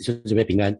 弟兄姐妹平安，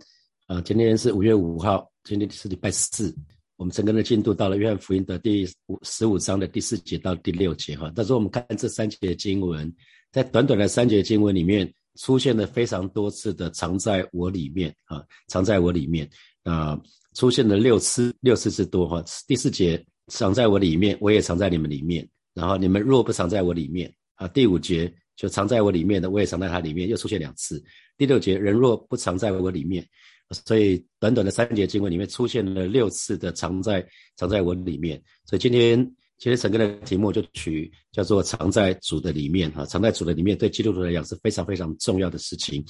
啊，今天是五月五号，今天是礼拜四，我们整个的进度到了约翰福音的第五十五章的第四节到第六节哈。但是我们看这三节经文，在短短的三节经文里面，出现了非常多次的藏在我里面啊，藏在我里面啊，出现了六次，六次之多哈。第四节藏在我里面，我也藏在你们里面，然后你们若不藏在我里面啊，第五节。就藏在我里面的，我也藏在它里面，又出现两次。第六节，人若不藏在我里面，所以短短的三节经文里面出现了六次的藏在藏在我里面。所以今天今天整个的题目就取叫做藏在主的里面哈，藏在主的里面对基督徒来讲是非常非常重要的事情。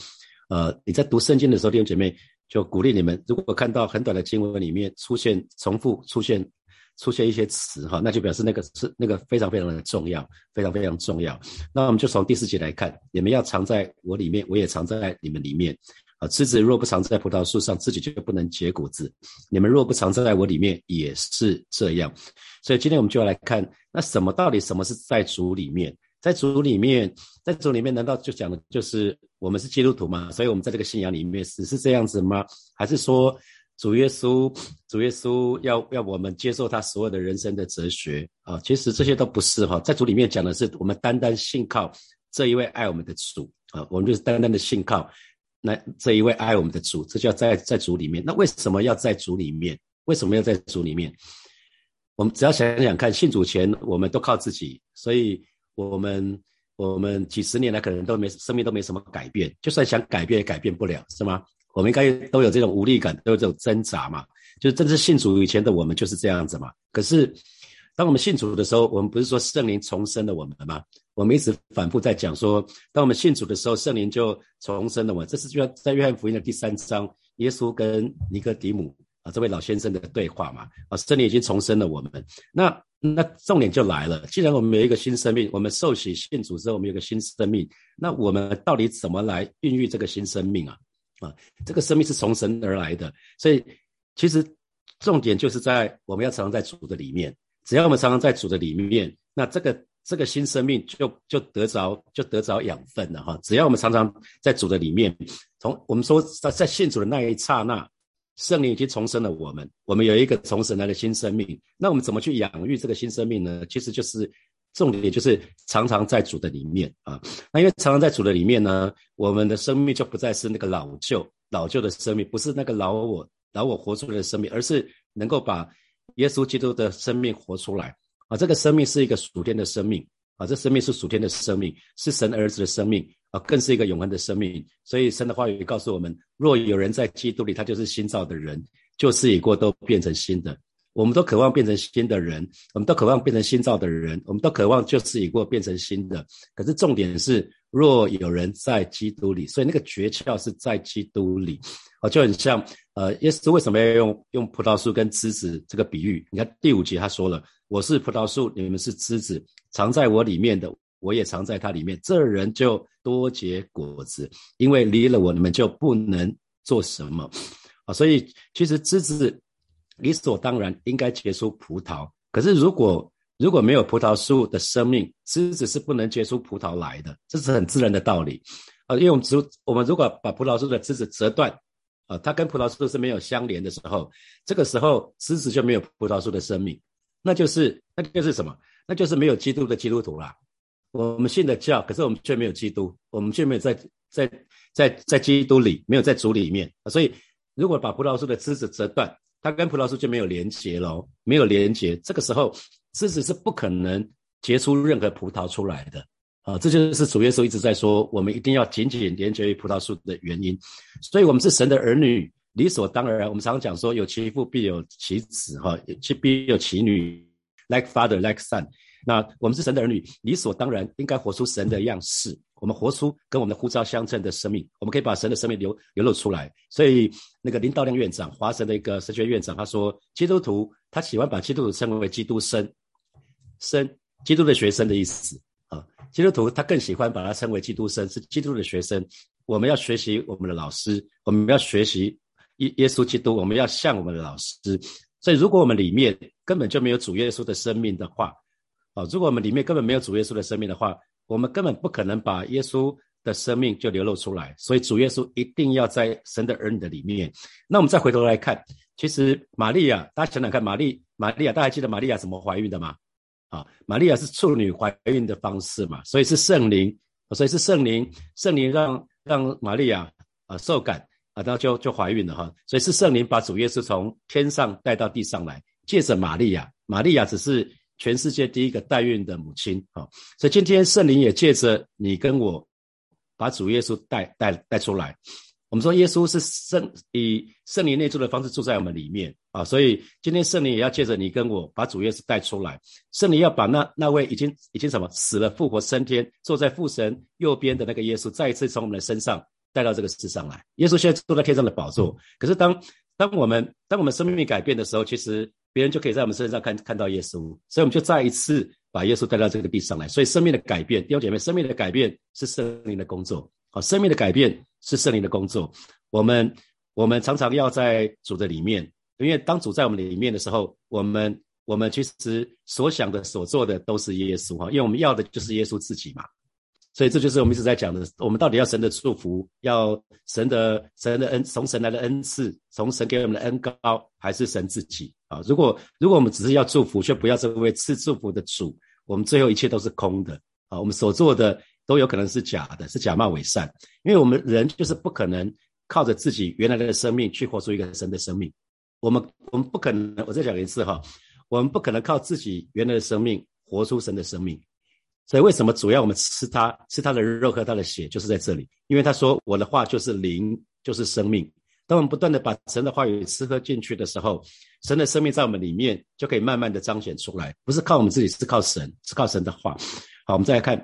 呃，你在读圣经的时候，弟兄姐妹就鼓励你们，如果看到很短的经文里面出现重复出现。出现一些词哈，那就表示那个是那个非常非常的重要，非常非常重要。那我们就从第四节来看，你们要藏在我里面，我也藏在你们里面。啊，枝子若不藏在葡萄树上，自己就不能结果子。你们若不藏在我里面，也是这样。所以今天我们就要来看，那什么到底什么是在主里面？在主里面，在主里面，难道就讲的就是我们是基督徒吗？所以我们在这个信仰里面只是这样子吗？还是说？主耶稣，主耶稣要要我们接受他所有的人生的哲学啊，其实这些都不是哈，在主里面讲的是我们单单信靠这一位爱我们的主啊，我们就是单单的信靠那这一位爱我们的主，这叫在在主里面。那为什么要在主里面？为什么要在主里面？我们只要想想看，信主前我们都靠自己，所以我们我们几十年来可能都没生命都没什么改变，就算想改变也改变不了，是吗？我们应该都有这种无力感，都有这种挣扎嘛？就是正是信主以前的我们就是这样子嘛。可是，当我们信主的时候，我们不是说圣灵重生了我们吗？我们一直反复在讲说，当我们信主的时候，圣灵就重生了我。这是就在约翰福音的第三章，耶稣跟尼哥底母啊这位老先生的对话嘛。啊，圣灵已经重生了我们。那那重点就来了，既然我们有一个新生命，我们受洗信主之后，我们有个新生命，那我们到底怎么来孕育这个新生命啊？啊，这个生命是从神而来的，所以其实重点就是在我们要常常在主的里面。只要我们常常在主的里面，那这个这个新生命就就得着就得着养分了哈。只要我们常常在主的里面，从我们说在在信主的那一刹那，圣灵已经重生了我们，我们有一个从神来的新生命。那我们怎么去养育这个新生命呢？其实就是。重点就是常常在主的里面啊，那因为常常在主的里面呢，我们的生命就不再是那个老旧老旧的生命，不是那个老我老我活出来的生命，而是能够把耶稣基督的生命活出来啊。这个生命是一个属天的生命啊，这生命是属天的生命，是神儿子的生命啊，更是一个永恒的生命。所以神的话语告诉我们：若有人在基督里，他就是新造的人，旧事已过，都变成新的。我们都渴望变成新的人，我们都渴望变成新造的人，我们都渴望旧事已过，变成新的。可是重点是，若有人在基督里，所以那个诀窍是在基督里。哦，就很像，呃，耶稣为什么要用用葡萄树跟枝子这个比喻？你看第五节他说了：“我是葡萄树，你们是枝子，藏在我里面的，我也藏在他里面。这人就多结果子，因为离了我，你们就不能做什么。”啊，所以其实枝子。理所当然应该结出葡萄，可是如果如果没有葡萄树的生命，枝子是不能结出葡萄来的，这是很自然的道理。啊，因为我们如我们如果把葡萄树的枝子折断，啊，它跟葡萄树是没有相连的时候，这个时候枝子就没有葡萄树的生命，那就是那就是什么？那就是没有基督的基督徒啦。我们信的教，可是我们却没有基督，我们却没有在在在在基督里，没有在主里面。所以，如果把葡萄树的枝子折断，它跟葡萄树就没有连接喽，没有连接，这个时候枝子是不可能结出任何葡萄出来的啊！这就是主耶稣一直在说，我们一定要紧紧连接于葡萄树的原因。所以，我们是神的儿女，理所当然。我们常常讲说，有其父必有其子，哈，其必有其女，like father like son。那我们是神的儿女，理所当然应该活出神的样式。我们活出跟我们的呼召相称的生命，我们可以把神的生命流流露出来。所以，那个林道亮院长，华神的一个神学院长，他说，基督徒他喜欢把基督徒称为基督生，生基督的学生的意思啊。基督徒他更喜欢把它称为基督生，是基督的学生。我们要学习我们的老师，我们要学习耶耶稣基督，我们要像我们的老师。所以，如果我们里面根本就没有主耶稣的生命的话，啊，如果我们里面根本没有主耶稣的生命的话，我们根本不可能把耶稣的生命就流露出来。所以主耶稣一定要在神的儿女的里面。那我们再回头来看，其实玛利亚，大家想想看，玛丽玛利亚，大家记得玛利亚怎么怀孕的吗？啊，玛利亚是处女怀孕的方式嘛，所以是圣灵，所以是圣灵，圣灵让让玛利亚啊受感啊，然后就就怀孕了哈，所以是圣灵把主耶稣从天上带到地上来，借着玛利亚，玛利亚只是全世界第一个代孕的母亲啊，所以今天圣灵也借着你跟我，把主耶稣带带带出来。我们说耶稣是圣以圣灵内住的方式住在我们里面啊，所以今天圣灵也要借着你跟我把主耶稣带出来。圣灵要把那那位已经已经什么死了复活升天坐在父神右边的那个耶稣，再一次从我们的身上带到这个世上来。耶稣现在坐在天上的宝座，可是当当我们当我们生命改变的时候，其实别人就可以在我们身上看看到耶稣，所以我们就再一次把耶稣带到这个地上来。所以生命的改变，弟兄姐妹，生命的改变是圣灵的工作。好，生命的改变是圣灵的工作。我们我们常常要在主的里面，因为当主在我们里面的时候，我们我们其实所想的、所做的都是耶稣哈，因为我们要的就是耶稣自己嘛。所以这就是我们一直在讲的，我们到底要神的祝福，要神的神的恩，从神来的恩赐，从神给我们的恩高，还是神自己啊？如果如果我们只是要祝福，却不要这位赐祝福的主，我们最后一切都是空的啊！我们所做的。都有可能是假的，是假冒伪善，因为我们人就是不可能靠着自己原来的生命去活出一个神的生命。我们我们不可能，我再讲一次哈，我们不可能靠自己原来的生命活出神的生命。所以为什么主要我们吃他吃他的肉和他的血，就是在这里，因为他说我的话就是灵，就是生命。当我们不断的把神的话语吃喝进去的时候，神的生命在我们里面就可以慢慢的彰显出来，不是靠我们自己，是靠神，是靠神的话。好，我们再来看。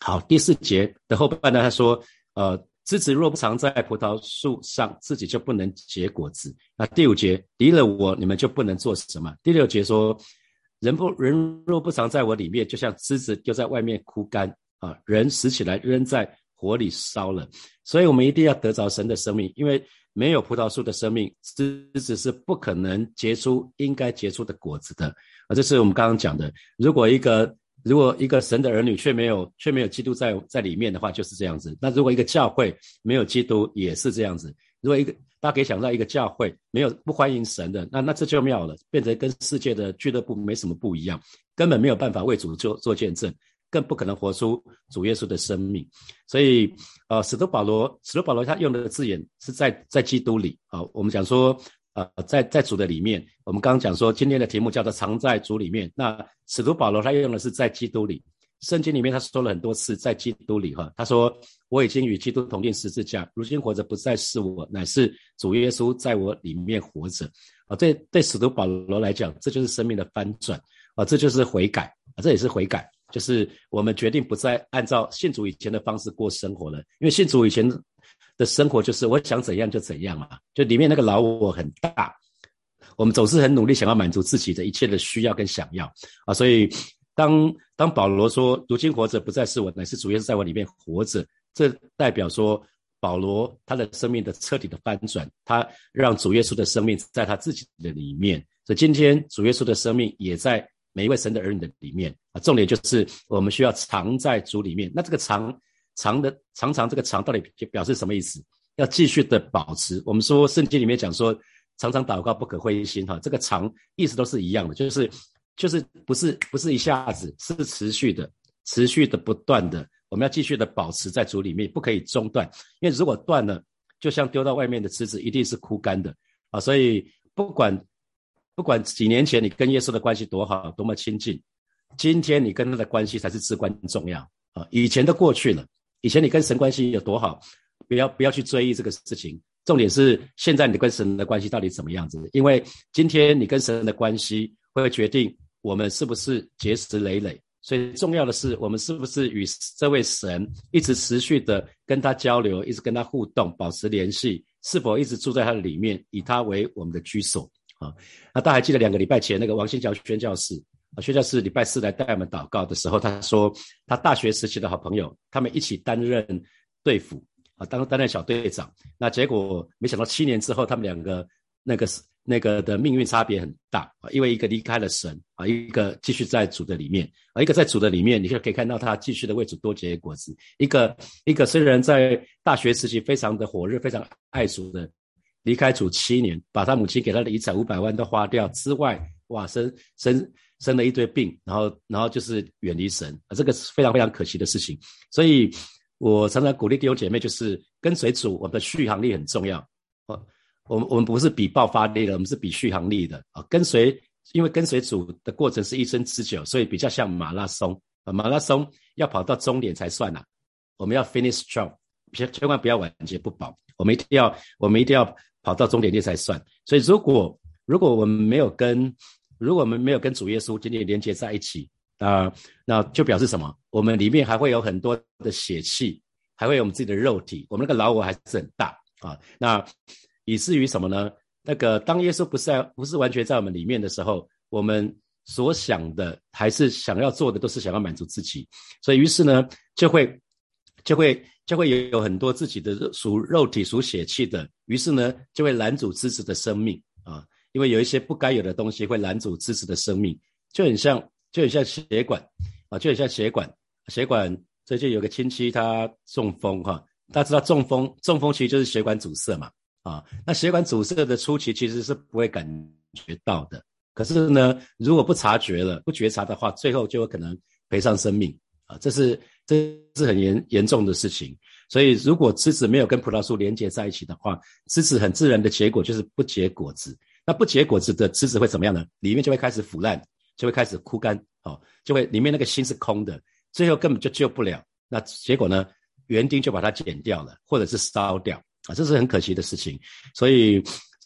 好，第四节的后半段他说：“呃，枝子若不藏在葡萄树上，自己就不能结果子。”那第五节离了我，你们就不能做什么。第六节说：“人不人若不藏在我里面，就像枝子丢在外面枯干啊，人死起来扔在火里烧了。”所以，我们一定要得着神的生命，因为没有葡萄树的生命，枝子是不可能结出应该结出的果子的啊。这是我们刚刚讲的，如果一个。如果一个神的儿女却没有却没有基督在在里面的话，就是这样子。那如果一个教会没有基督，也是这样子。如果一个大家可以想到一个教会没有不欢迎神的，那那这就妙了，变成跟世界的俱乐部没什么不一样，根本没有办法为主做做见证，更不可能活出主耶稣的生命。所以，呃，使徒保罗，使徒保罗他用的字眼是在在基督里啊。我们讲说。呃，在在主的里面，我们刚刚讲说，今天的题目叫做“藏在主里面”。那使徒保罗他用的是在基督里，圣经里面他说了很多次在基督里哈。他说：“我已经与基督同定十字架，如今活着不再是我，乃是主耶稣在我里面活着。”啊，对对，使徒保罗来讲，这就是生命的翻转啊，这就是悔改啊，这也是悔改，就是我们决定不再按照信主以前的方式过生活了，因为信主以前。的生活就是我想怎样就怎样嘛，就里面那个老我很大，我们总是很努力想要满足自己的一切的需要跟想要啊，所以当当保罗说如今活着不再是我，乃是主耶稣在我里面活着，这代表说保罗他的生命的彻底的翻转，他让主耶稣的生命在他自己的里面，所以今天主耶稣的生命也在每一位神的儿女的里面啊，重点就是我们需要藏在主里面，那这个藏。藏的常常这个藏到底表示什么意思？要继续的保持。我们说圣经里面讲说，常常祷告不可灰心哈。这个长意思都是一样的，就是就是不是不是一下子，是持续的，持续的不断的。我们要继续的保持在主里面，不可以中断。因为如果断了，就像丢到外面的枝子，一定是枯干的啊。所以不管不管几年前你跟耶稣的关系多好，多么亲近，今天你跟他的关系才是至关重要啊。以前都过去了。以前你跟神关系有多好，不要不要去追忆这个事情。重点是现在你跟神的关系到底怎么样子？因为今天你跟神的关系会决定我们是不是结实累累。所以重要的是，我们是不是与这位神一直持续的跟他交流，一直跟他互动，保持联系？是否一直住在他的里面，以他为我们的居所？啊，那大家还记得两个礼拜前那个王新桥宣教士？啊，宣教士礼拜四来带我们祷告的时候，他说他大学时期的好朋友，他们一起担任队辅啊，当担任小队长。那结果没想到七年之后，他们两个那个那个的命运差别很大啊，因为一个离开了神啊，一个继续在主的里面啊，一个在主的里面，你就可以看到他继续的为主多结果子。一个一个虽然在大学时期非常的火热，非常爱主的，离开主七年，把他母亲给他的遗产五百万都花掉之外，哇，生生生了一堆病，然后然后就是远离神啊，这个是非常非常可惜的事情。所以我常常鼓励弟兄姐妹，就是跟随主，我们的续航力很重要。我们我们不是比爆发力的，我们是比续航力的啊。跟随，因为跟随主的过程是一生之久，所以比较像马拉松啊。马拉松要跑到终点才算呐。我们要 finish strong，千千万不要晚节不保。我们一定要，我们一定要跑到终点那才算。所以如果如果我们没有跟，如果我们没有跟主耶稣紧紧连接在一起啊，那就表示什么？我们里面还会有很多的血气，还会有我们自己的肉体，我们那个老我还是很大啊。那以至于什么呢？那个当耶稣不是在不是完全在我们里面的时候，我们所想的还是想要做的都是想要满足自己，所以于是呢，就会就会就会有很多自己的属肉体属血气的，于是呢就会拦阻支持的生命啊，因为有一些不该有的东西会拦阻支持的生命，就很像就很像血管啊，就很像血管血管。最近有个亲戚他中风哈，大家知道中风中风其实就是血管阻塞嘛。啊，那血管阻塞的初期其实是不会感觉到的，可是呢，如果不察觉了、不觉察的话，最后就有可能赔上生命啊，这是这是很严严重的事情。所以，如果枝子没有跟葡萄树连接在一起的话，枝子很自然的结果就是不结果子。那不结果子的枝子会怎么样呢？里面就会开始腐烂，就会开始枯干，哦，就会里面那个心是空的，最后根本就救不了。那结果呢，园丁就把它剪掉了，或者是烧掉。啊，这是很可惜的事情，所以，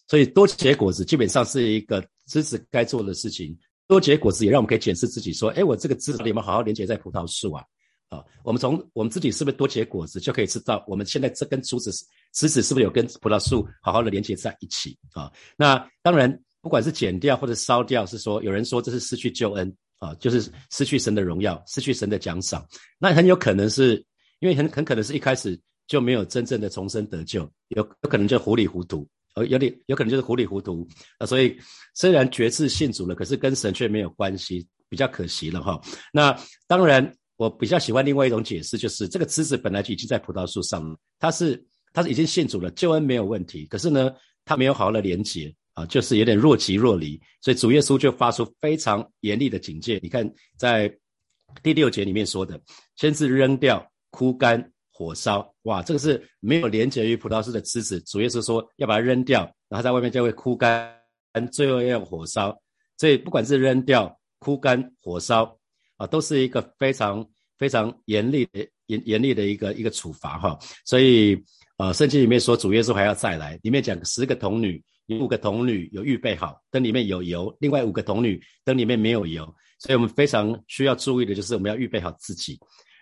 所以多结果子基本上是一个枝子该做的事情。多结果子也让我们可以检视自己，说，哎，我这个枝子有没有好好连接在葡萄树啊？啊，我们从我们自己是不是多结果子，就可以知道我们现在这根竹子枝子是不是有跟葡萄树好好的连接在一起啊？那当然，不管是剪掉或者烧掉，是说有人说这是失去救恩啊，就是失去神的荣耀，失去神的奖赏。那很有可能是因为很很可能是一开始。就没有真正的重生得救，有有可能就糊里糊涂，呃，有点有可能就是糊里糊涂啊。所以虽然决志信主了，可是跟神却没有关系，比较可惜了哈。那当然，我比较喜欢另外一种解释，就是这个枝子本来就已经在葡萄树上了，它是它是已经信主了，救恩没有问题，可是呢，它没有好好的连接啊，就是有点若即若离，所以主耶稣就发出非常严厉的警戒。你看在第六节里面说的，先是扔掉枯干。火烧哇，这个是没有连接于葡萄树的枝子，主耶稣说要把它扔掉，然后在外面就会枯干，最后要用火烧。所以不管是扔掉、枯干、火烧啊，都是一个非常非常严厉的严严厉的一个一个处罚哈。所以啊，圣经里面说主耶稣还要再来，里面讲十个童女，有五个童女有预备好灯里面有油，另外五个童女灯里面没有油，所以我们非常需要注意的就是我们要预备好自己。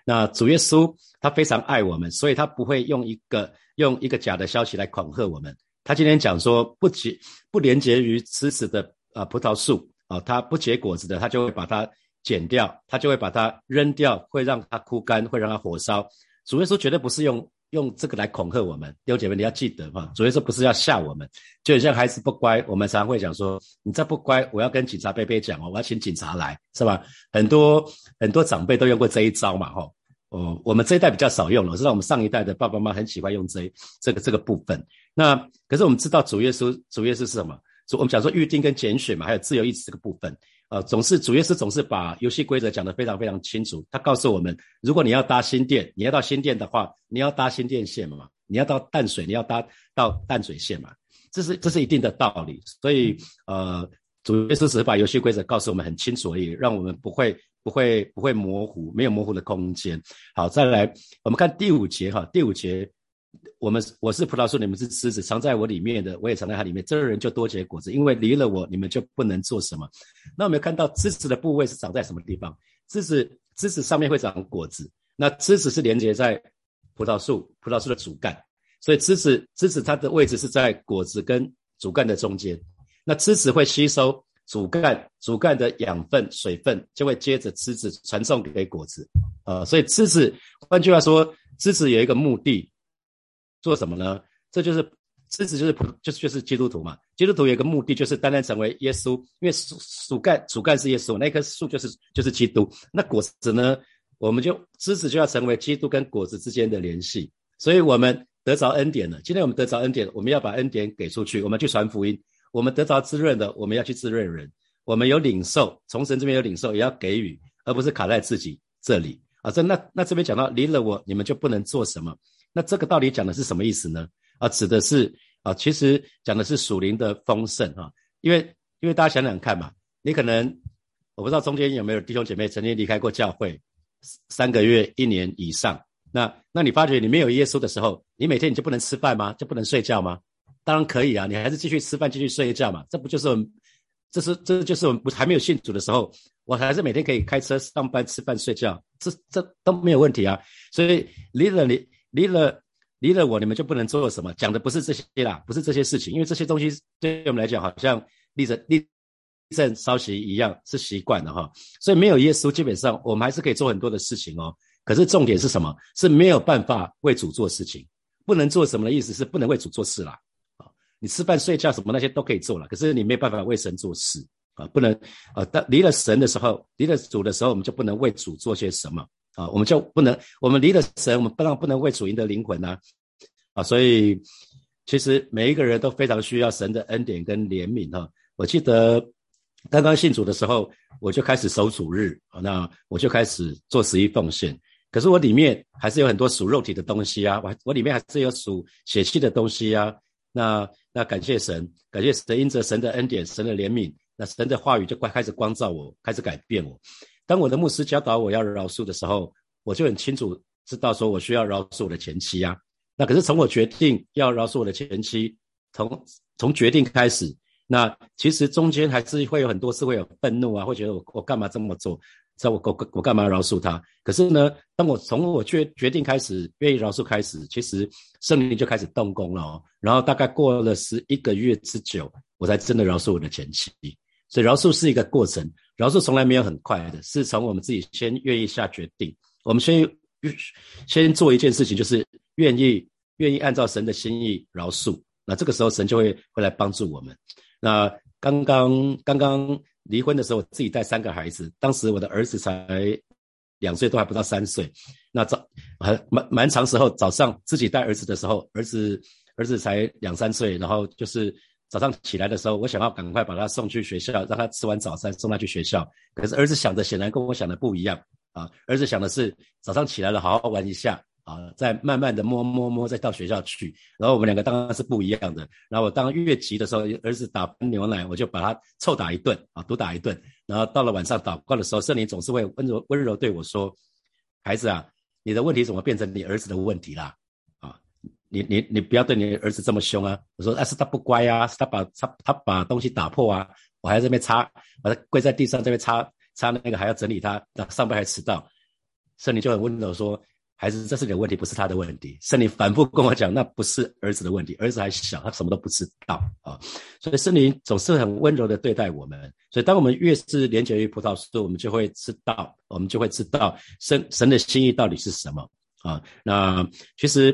那主耶稣他非常爱我们，所以他不会用一个用一个假的消息来恐吓我们。他今天讲说不结不连接于枝子的啊葡萄树啊，它不结果子的，他就会把它剪掉，他就会把它扔掉，会让它枯干，会让它火烧。主耶稣绝对不是用用这个来恐吓我们，弟兄姐妹你要记得哈，主耶稣不是要吓我们，就像孩子不乖，我们常常会讲说你再不乖，我要跟警察贝贝讲哦，我要请警察来，是吧？很多很多长辈都用过这一招嘛，哈。哦，我们这一代比较少用了，知道我们上一代的爸爸妈妈很喜欢用这这个这个部分。那可是我们知道主耶稣，主耶稣是什么？主我们讲说预定跟拣选嘛，还有自由意志这个部分。呃，总是主耶稣总是把游戏规则讲得非常非常清楚。他告诉我们，如果你要搭新店，你要到新店的话，你要搭新店线嘛，你要到淡水，你要搭到淡水线嘛，这是这是一定的道理。所以呃，主耶稣只是把游戏规则告诉我们很清楚而已，让我们不会。不会不会模糊，没有模糊的空间。好，再来，我们看第五节哈。第五节，我们我是葡萄树，你们是枝子，藏在我里面的，我也藏在它里面。这个人就多结果子，因为离了我，你们就不能做什么。那我们看到枝子的部位是长在什么地方？枝子枝子上面会长果子，那枝子是连接在葡萄树，葡萄树的主干，所以枝子枝子它的位置是在果子跟主干的中间。那枝子会吸收。主干主干的养分水分就会接着枝子传送给果子，呃，所以枝子换句话说，枝子有一个目的，做什么呢？这就是枝子就是就是就是基督徒嘛。基督徒有一个目的就是单单成为耶稣，因为树树干主干是耶稣，那棵树就是就是基督。那果子呢，我们就枝子就要成为基督跟果子之间的联系。所以我们得着恩典了。今天我们得着恩典，我们要把恩典给出去，我们去传福音。我们得着滋润的，我们要去滋润人。我们有领受，从神这边有领受，也要给予，而不是卡在自己这里啊。这那那这边讲到离了我，你们就不能做什么。那这个道理讲的是什么意思呢？啊，指的是啊，其实讲的是属灵的丰盛啊。因为因为大家想想看嘛，你可能我不知道中间有没有弟兄姐妹曾经离开过教会三个月、一年以上。那那你发觉你没有耶稣的时候，你每天你就不能吃饭吗？就不能睡觉吗？当然可以啊，你还是继续吃饭，继续睡一觉嘛。这不就是我？这是这就是我们还没有信主的时候，我还是每天可以开车上班、吃饭、睡觉，这这都没有问题啊。所以离了你，离了离了我，你们就不能做什么？讲的不是这些啦，不是这些事情，因为这些东西对我们来讲，好像立着立正稍息一样，是习惯的哈。所以没有耶稣，基本上我们还是可以做很多的事情哦。可是重点是什么？是没有办法为主做事情，不能做什么的意思是不能为主做事啦。你吃饭睡觉什么那些都可以做了，可是你没办法为神做事啊，不能啊。但离了神的时候，离了主的时候，我们就不能为主做些什么啊，我们就不能，我们离了神，我们不让不能为主赢得灵魂呐啊。所以其实每一个人都非常需要神的恩典跟怜悯哈。我记得刚刚信主的时候，我就开始守主日啊，那我就开始做十一奉献，可是我里面还是有很多属肉体的东西啊，我我里面还是有属血气的东西啊，那。那感谢神，感谢神，因着神的恩典、神的怜悯，那神的话语就快开始光照我，开始改变我。当我的牧师教导我要饶恕的时候，我就很清楚知道说我需要饶恕我的前妻呀。那可是从我决定要饶恕我的前妻，从从决定开始，那其实中间还是会有很多次会有愤怒啊，会觉得我我干嘛这么做。在我我我干嘛饶恕他？可是呢，当我从我决决定开始愿意饶恕开始，其实圣灵就开始动工了哦。然后大概过了十一个月之久，我才真的饶恕我的前妻。所以饶恕是一个过程，饶恕从来没有很快的，是从我们自己先愿意下决定，我们先先做一件事情，就是愿意愿意按照神的心意饶恕。那这个时候神就会会来帮助我们。那刚刚刚刚。离婚的时候，自己带三个孩子，当时我的儿子才两岁，都还不到三岁。那早还蛮蛮长时候，早上自己带儿子的时候，儿子儿子才两三岁，然后就是早上起来的时候，我想要赶快把他送去学校，让他吃完早餐送他去学校。可是儿子想的显然跟我想的不一样啊，儿子想的是早上起来了好好玩一下。啊，再慢慢的摸摸摸，再到学校去。然后我们两个当然是不一样的。然后我当越急的时候，儿子打牛奶，我就把他臭打一顿啊，毒打一顿。然后到了晚上祷告的时候，圣灵总是会温柔温柔对我说：“孩子啊，你的问题怎么变成你儿子的问题啦？啊，你你你不要对你儿子这么凶啊！”我说：“啊，是他不乖啊，是他把他他把东西打破啊，我还在这边擦，把他跪在地上这边擦擦那个，还要整理他，上班还迟到。”圣灵就很温柔说。孩子，这是你的问题，不是他的问题。圣灵反复跟我讲，那不是儿子的问题，儿子还小，他什么都不知道啊。所以圣灵总是很温柔的对待我们。所以当我们越是连接于葡萄树，我们就会知道，我们就会知道神神的心意到底是什么啊。那其实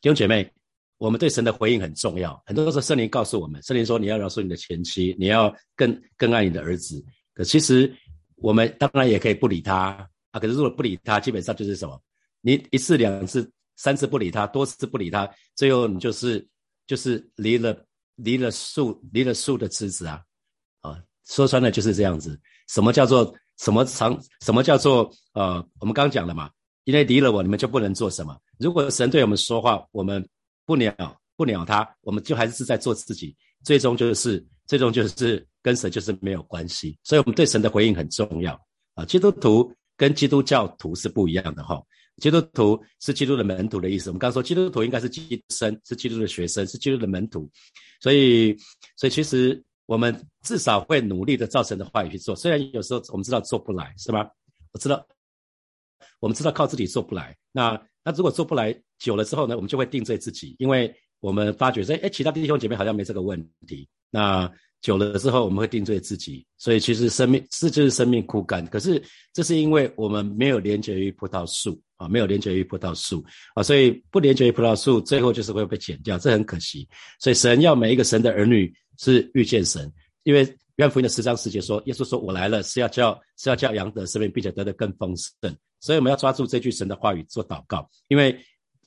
弟兄姐妹，我们对神的回应很重要。很多时候圣灵告诉我们，圣灵说你要饶恕你的前妻，你要更更爱你的儿子。可其实我们当然也可以不理他啊。可是如果不理他，基本上就是什么？你一次两次三次不理他，多次不理他，最后你就是就是离了离了树离了树的枝子啊啊！说穿了就是这样子。什么叫做什么长？什么叫做呃？我们刚讲了嘛，因为离了我，你们就不能做什么。如果神对我们说话，我们不鸟不鸟他，我们就还是在做自己，最终就是最终就是跟神就是没有关系。所以，我们对神的回应很重要啊。基督徒跟基督教徒是不一样的哈。基督徒是基督的门徒的意思。我们刚刚说，基督徒应该是基生，是基督的学生，是基督的门徒。所以，所以其实我们至少会努力的照神的话语去做。虽然有时候我们知道做不来，是吗？我知道，我们知道靠自己做不来。那那如果做不来久了之后呢，我们就会定罪自己，因为我们发觉说，哎，其他弟兄姐妹好像没这个问题。那久了之后，我们会定罪自己，所以其实生命是就是生命枯干。可是这是因为我们没有连接于葡萄树啊，没有连接于葡萄树啊，所以不连接于葡萄树，最后就是会被剪掉，这很可惜。所以神要每一个神的儿女是遇见神，因为约福音的十章十节说，耶稣说：“我来了是要叫是要叫羊得生命，并且得的更丰盛。”所以我们要抓住这句神的话语做祷告，因为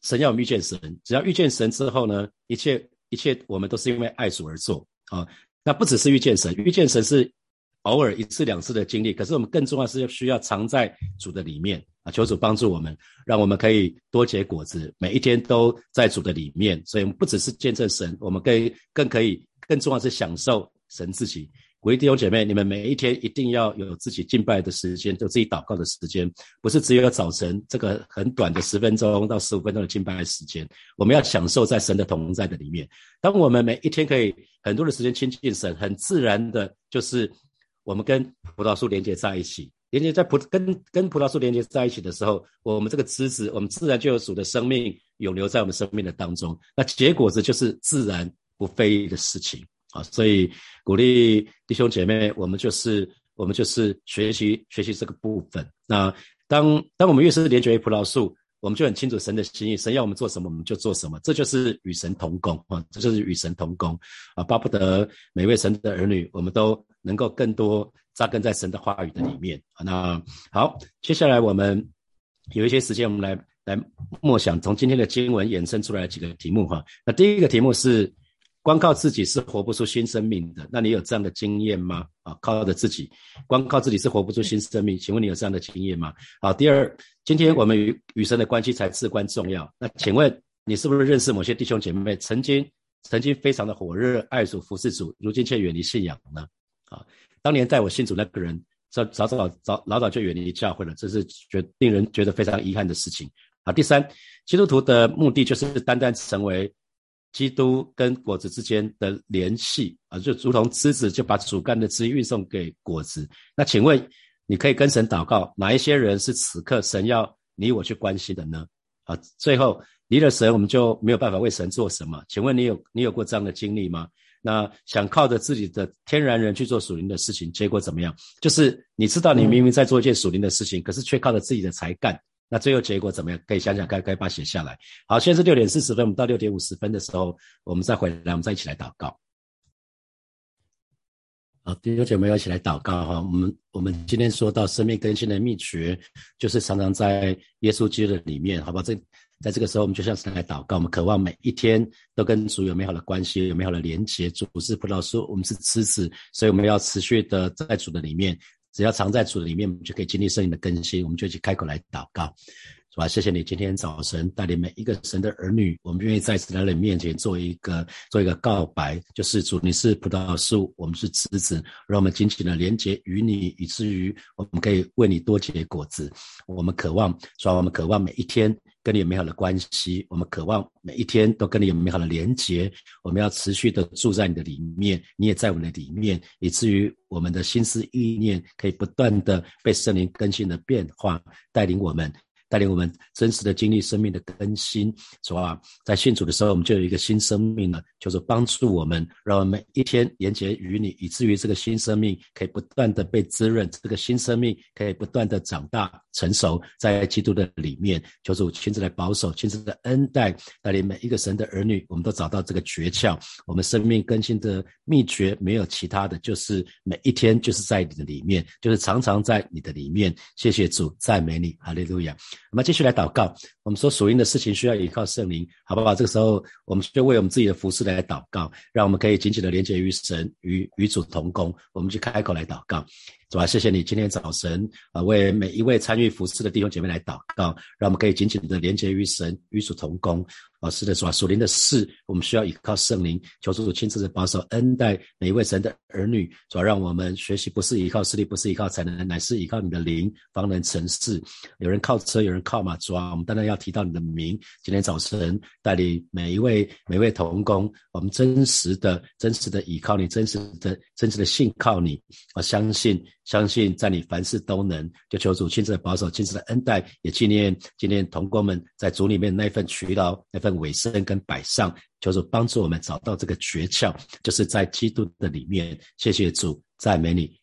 神要我们遇见神，只要遇见神之后呢，一切一切我们都是因为爱主而做啊。那不只是遇见神，遇见神是偶尔一次两次的经历，可是我们更重要是需要藏在主的里面啊！求主帮助我们，让我们可以多结果子，每一天都在主的里面。所以，我们不只是见证神，我们更更可以更重要是享受神自己。鼓励弟兄姐妹，你们每一天一定要有自己敬拜的时间，有自己祷告的时间，不是只有早晨这个很短的十分钟到十五分钟的敬拜时间。我们要享受在神的同在的里面。当我们每一天可以很多的时间亲近神，很自然的，就是我们跟葡萄树连接在一起，连接在葡跟跟葡萄树连接在一起的时候，我们这个枝子，我们自然就有主的生命永留在我们生命的当中。那结果子就是自然不费力的事情。啊，所以鼓励弟兄姐妹，我们就是我们就是学习学习这个部分。那当当我们越是连接于葡萄树，我们就很清楚神的心意，神要我们做什么，我们就做什么。这就是与神同工啊，这就是与神同工啊，巴不得每位神的儿女，我们都能够更多扎根在神的话语的里面啊。那好，接下来我们有一些时间，我们来来默想从今天的经文衍生出来几个题目哈。那第一个题目是。光靠自己是活不出新生命的，那你有这样的经验吗？啊，靠着自己，光靠自己是活不出新生命。请问你有这样的经验吗？好，第二，今天我们与与神的关系才至关重要。那请问你是不是认识某些弟兄姐妹，曾经曾经非常的火热爱主服侍主，如今却远离信仰呢？啊，当年带我信主那个人，早早早早老早就远离教会了，这是觉令人觉得非常遗憾的事情。啊，第三，基督徒的目的就是单单成为。基督跟果子之间的联系啊，就如同枝子就把主干的枝运送给果子。那请问，你可以跟神祷告，哪一些人是此刻神要你我去关心的呢？啊，最后离了神，我们就没有办法为神做什么？请问你有你有过这样的经历吗？那想靠着自己的天然人去做属灵的事情，结果怎么样？就是你知道你明明在做一件属灵的事情，可是却靠着自己的才干。那最后结果怎么样？可以想想，该该把写下来。好，现在是六点四十分，我们到六点五十分的时候，我们再回来，我们再一起来祷告。好，弟兄姐妹一起来祷告哈。我们我们今天说到生命更新的秘诀，就是常常在耶稣基督的里面，好吧？这在这个时候，我们就像是来祷告，我们渴望每一天都跟主有美好的关系，有美好的连接。主是葡萄树，我们是枝子，所以我们要持续的在主的里面。只要藏在主的里面，我们就可以经历圣灵的更新。我们就去开口来祷告，是吧？谢谢你今天早晨带领每一个神的儿女，我们愿意在神的面前做一个做一个告白，就是主，你是葡萄树，我们是枝子，让我们紧紧的连接与你，以至于我们可以为你多结果子。我们渴望，是吧？我们渴望每一天。跟你有美好的关系，我们渴望每一天都跟你有美好的连结。我们要持续的住在你的里面，你也在我们的里面，以至于我们的心思意念可以不断的被圣灵更新的变化，带领我们。带领我们真实的经历生命的更新，是吧？在信主的时候，我们就有一个新生命了，就是帮助我们，让我们一天连接于你，以至于这个新生命可以不断的被滋润，这个新生命可以不断的长大成熟，在基督的里面，求主亲自来保守，亲自的恩待，带领每一个神的儿女，我们都找到这个诀窍，我们生命更新的秘诀没有其他的，就是每一天就是在你的里面，就是常常在你的里面。谢谢主，赞美你，哈利路亚。我们继续来祷告。我们说属灵的事情需要依靠圣灵，好不好？这个时候，我们就为我们自己的服饰来祷告，让我们可以紧紧的连接于神，与与主同工。我们就开口来祷告。主啊，谢谢你今天早晨啊，为每一位参与服侍的弟兄姐妹来祷告，让我们可以紧紧的连接于神，与主同工。啊，是的，主啊，属灵的事，我们需要依靠圣灵，求主主亲自的保守恩待每一位神的儿女。主要让我们学习不是依靠势力，不是依靠才能，乃是依靠你的灵，方能成事。有人靠车，有人靠马，主啊，我们当然要。要提到你的名。今天早晨带领每一位每位同工，我们真实的、真实的倚靠你，真实的、真实的信靠你。我相信，相信在你凡事都能。就求主亲自的保守，亲自的恩待，也纪念今天同工们在主里面那份渠劳、那份委身跟摆上。求主帮助我们找到这个诀窍，就是在基督的里面。谢谢主，赞美你。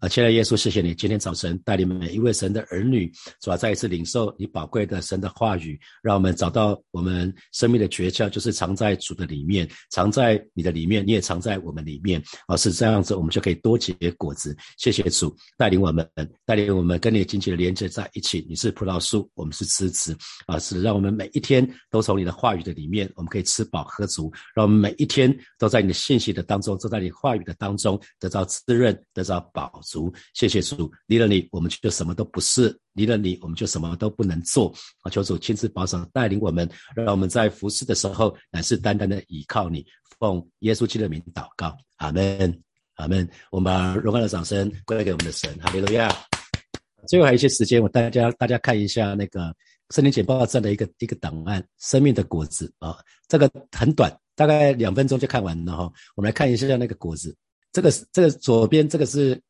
啊，亲爱的耶稣，谢谢你今天早晨带领每一位神的儿女，主要再一次领受你宝贵的神的话语，让我们找到我们生命的诀窍，就是藏在主的里面，藏在你的里面，你也藏在我们里面。啊，是这样子，我们就可以多结果子。谢谢主带领我们，带领我们跟你紧紧的连接在一起。你是葡萄树，我们是枝子。啊，是让我们每一天都从你的话语的里面，我们可以吃饱喝足，让我们每一天都在你的信息的当中，都在你话语的当中得到滋润，得到保。主，谢谢主，离了你，我们就什么都不是；离了你，我们就什么都不能做。啊，求主亲自保守带领我们，让我们在服侍的时候，乃是单单的依靠你，奉耶稣基督的名祷告，阿门，阿门。我们把荣耀的掌声归给我们的神，哈利路亚。最后还有一些时间，我大家大家看一下那个森林简报站的一个一个档案，《生命的果子》啊，这个很短，大概两分钟就看完了哈。我们来看一下那个果子，这个这个左边这个是。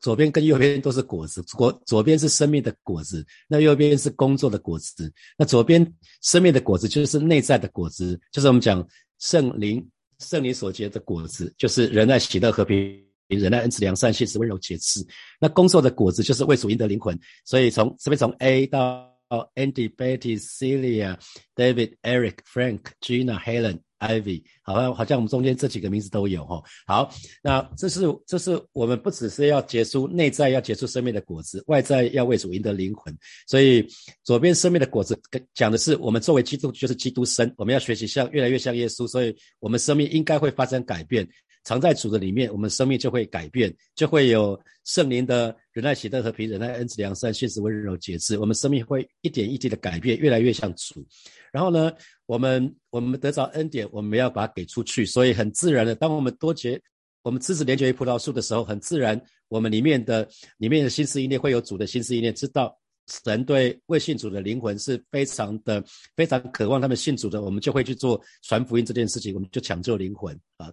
左边跟右边都是果子，果左边是生命的果子，那右边是工作的果子。那左边生命的果子就是内在的果子，就是我们讲圣灵圣灵所结的果子，就是仁爱、喜乐、和平、仁爱、恩慈、良善、信实、温柔、节制。那工作的果子就是为主赢得灵魂。所以从这边从 A 到 Andy、Betty、Celia、David、Eric、Frank、Gina、Helen。Ivy，好像好像我们中间这几个名字都有哈。好，那这是这是我们不只是要结出内在要结出生命的果子，外在要为主赢得灵魂。所以左边生命的果子讲的是我们作为基督就是基督生，我们要学习像越来越像耶稣，所以我们生命应该会发生改变。藏在主的里面，我们生命就会改变，就会有圣灵的仁爱、喜乐、和平、忍耐、恩慈、良善、信实、温柔、节制。我们生命会一点一滴的改变，越来越像主。然后呢，我们我们得着恩典，我们要把它给出去。所以很自然的，当我们多结，我们枝子连接于葡萄树的时候，很自然，我们里面的里面的心思意念会有主的心思意念，知道神对未信主的灵魂是非常的非常渴望他们信主的，我们就会去做传福音这件事情，我们就抢救灵魂啊。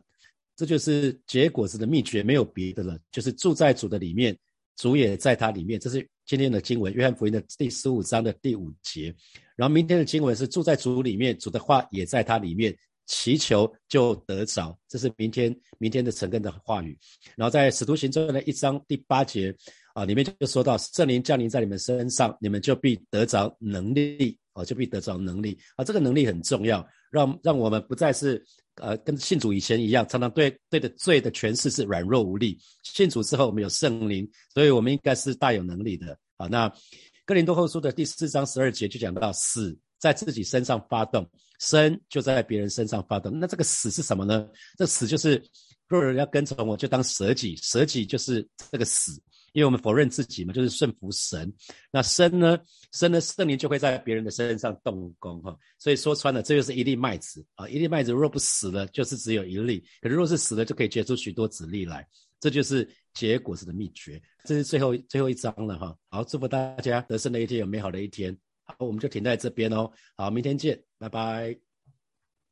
这就是结果子的秘诀，没有别的了，就是住在主的里面，主也在他里面。这是今天的经文，约翰福音的第十五章的第五节。然后明天的经文是住在主里面，主的话也在他里面，祈求就得着。这是明天明天的成根的话语。然后在使徒行传的一章第八节啊，里面就说到圣灵降临在你们身上，你们就必得着能力，哦，就必得着能力啊。这个能力很重要，让让我们不再是。呃，跟信主以前一样，常常对对的罪的诠释是软弱无力。信主之后，我们有圣灵，所以我们应该是大有能力的。好，那哥林多后书的第四章十二节就讲到，死在自己身上发动，生就在别人身上发动。那这个死是什么呢？这死就是若人要跟从我，就当舍己，舍己就是这个死。因为我们否认自己嘛，就是顺服神。那生呢，生呢，圣灵就会在别人的身上动工哈。所以说穿了，这就是一粒麦子啊，一粒麦子若不死了，就是只有一粒；可是若是死了，就可以结出许多子粒来。这就是结果子的秘诀。这是最后最后一章了哈。好，祝福大家得胜的一天，有美好的一天。好，我们就停在这边哦。好，明天见，拜拜。